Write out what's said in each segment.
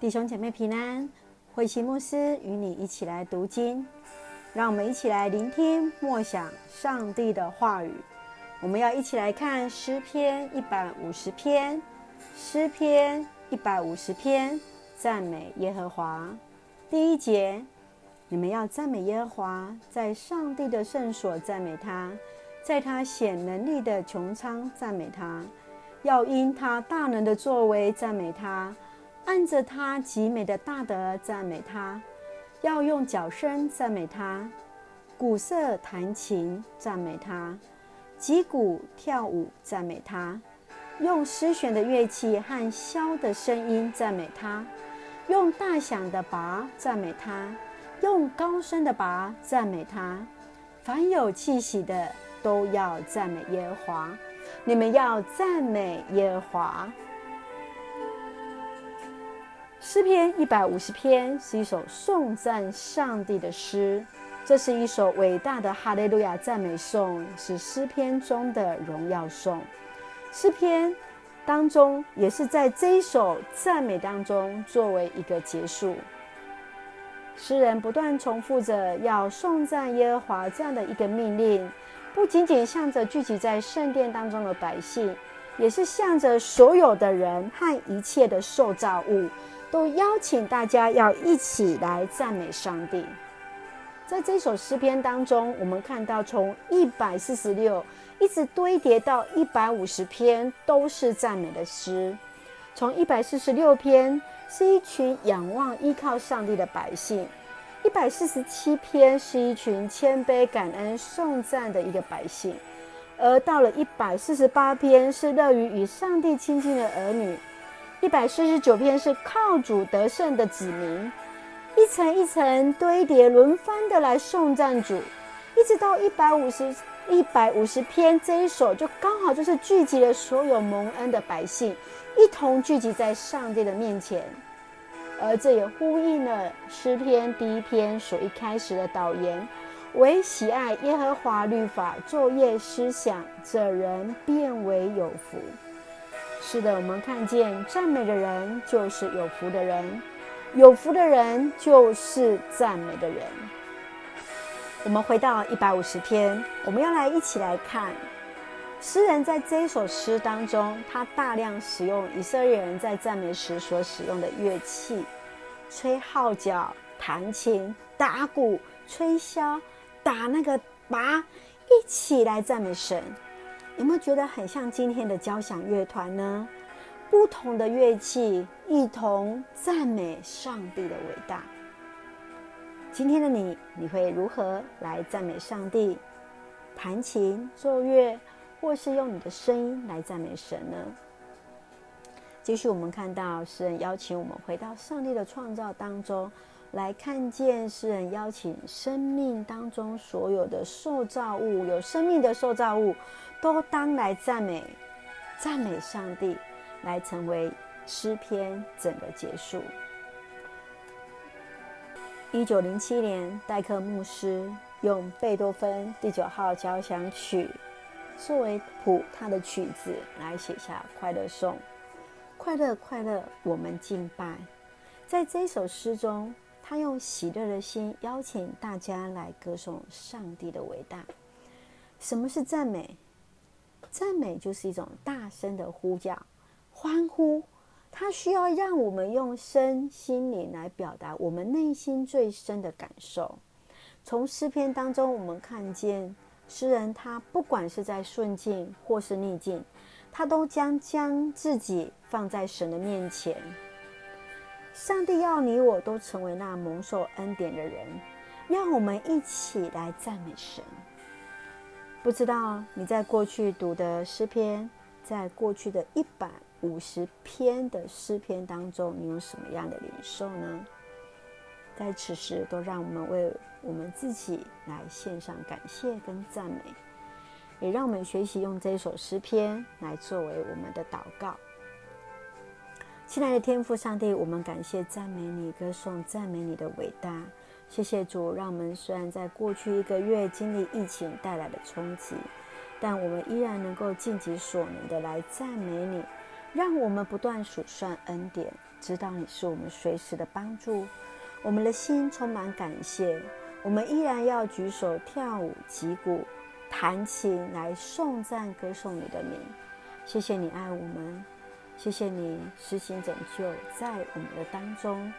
弟兄姐妹平安，慧馨牧师与你一起来读经，让我们一起来聆听默想上帝的话语。我们要一起来看诗篇一百五十篇，诗篇一百五十篇，赞美耶和华。第一节，你们要赞美耶和华，在上帝的圣所赞美他，在他显能力的穹苍赞美他，要因他大能的作为赞美他。按着他极美的大德赞美他，要用脚声赞美他，鼓瑟弹琴赞美他，击鼓跳舞赞美他，用丝弦的乐器和箫的声音赞美他，用大响的拔赞美他，用高声的拔赞美他。凡有气息的都要赞美耶和华，你们要赞美耶和华。诗篇一百五十篇是一首颂赞上帝的诗，这是一首伟大的哈利路亚赞美颂，是诗篇中的荣耀颂。诗篇当中也是在这一首赞美当中作为一个结束。诗人不断重复着要颂赞耶和华这样的一个命令，不仅仅向着聚集在圣殿当中的百姓，也是向着所有的人和一切的受造物。都邀请大家要一起来赞美上帝。在这首诗篇当中，我们看到从一百四十六一直堆叠到一百五十篇，都是赞美的诗。从一百四十六篇是一群仰望依靠上帝的百姓，一百四十七篇是一群谦卑感恩颂赞的一个百姓，而到了一百四十八篇是乐于与上帝亲近的儿女。一百四十九篇是靠主得胜的子民，一层一层堆叠，轮番的来颂赞主，一直到一百五十一百五十篇这一首，就刚好就是聚集了所有蒙恩的百姓，一同聚集在上帝的面前，而这也呼应了诗篇第一篇所一开始的导言：唯喜爱耶和华律法，昼夜思想，这人便为有福。是的，我们看见赞美的人就是有福的人，有福的人就是赞美的人。我们回到一百五十篇，我们要来一起来看诗人在这一首诗当中，他大量使用以色列人在赞美时所使用的乐器，吹号角、弹琴、打鼓、吹箫、打那个鈸，一起来赞美神。有没有觉得很像今天的交响乐团呢？不同的乐器一同赞美上帝的伟大。今天的你，你会如何来赞美上帝？弹琴、奏乐，或是用你的声音来赞美神呢？继续，我们看到诗人邀请我们回到上帝的创造当中，来看见诗人邀请生命当中所有的受造物，有生命的受造物。都当来赞美，赞美上帝，来成为诗篇整个结束。一九零七年，戴克牧师用贝多芬第九号交响曲作为谱，他的曲子来写下《快乐颂》。快乐，快乐，我们敬拜。在这首诗中，他用喜乐的心邀请大家来歌颂上帝的伟大。什么是赞美？赞美就是一种大声的呼叫、欢呼，它需要让我们用身心灵来表达我们内心最深的感受。从诗篇当中，我们看见诗人他不管是在顺境或是逆境，他都将将自己放在神的面前。上帝要你我都成为那蒙受恩典的人，让我们一起来赞美神。不知道你在过去读的诗篇，在过去的一百五十篇的诗篇当中，你有什么样的领受呢？在此时，都让我们为我们自己来献上感谢跟赞美，也让我们学习用这首诗篇来作为我们的祷告。亲爱的天父上帝，我们感谢赞美你，歌颂赞美你的伟大。谢谢主，让我们虽然在过去一个月经历疫情带来的冲击，但我们依然能够尽己所能的来赞美你，让我们不断数算恩典，知道你是我们随时的帮助。我们的心充满感谢，我们依然要举手跳舞、击鼓、弹琴来颂赞、歌颂你的名。谢谢你爱我们，谢谢你施行拯救在我们的当中。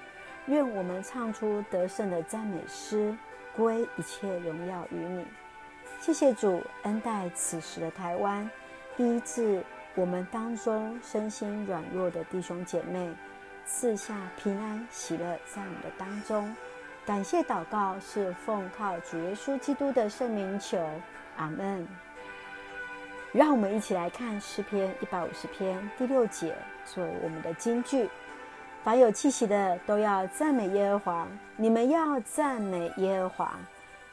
愿我们唱出得胜的赞美诗，归一切荣耀于你。谢谢主恩待此时的台湾，医治我们当中身心软弱的弟兄姐妹，赐下平安喜乐在我们的当中。感谢祷告是奉靠主耶稣基督的圣名求，阿门。让我们一起来看诗篇一百五十篇第六节，作为我们的金句：凡有气息的都要赞美耶和华，你们要赞美耶和华。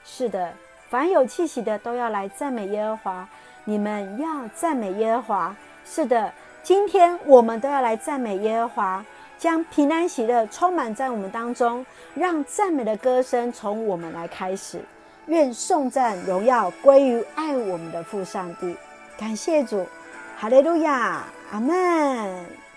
是的，凡有气息的都要来赞美耶和华，你们要赞美耶和华。是的，今天我们都要来赞美耶和华，将平安喜乐充满在我们当中，让赞美的歌声从我们来开始。愿颂赞荣耀归于爱我们的父上帝。感谢主，哈利路亚，阿门。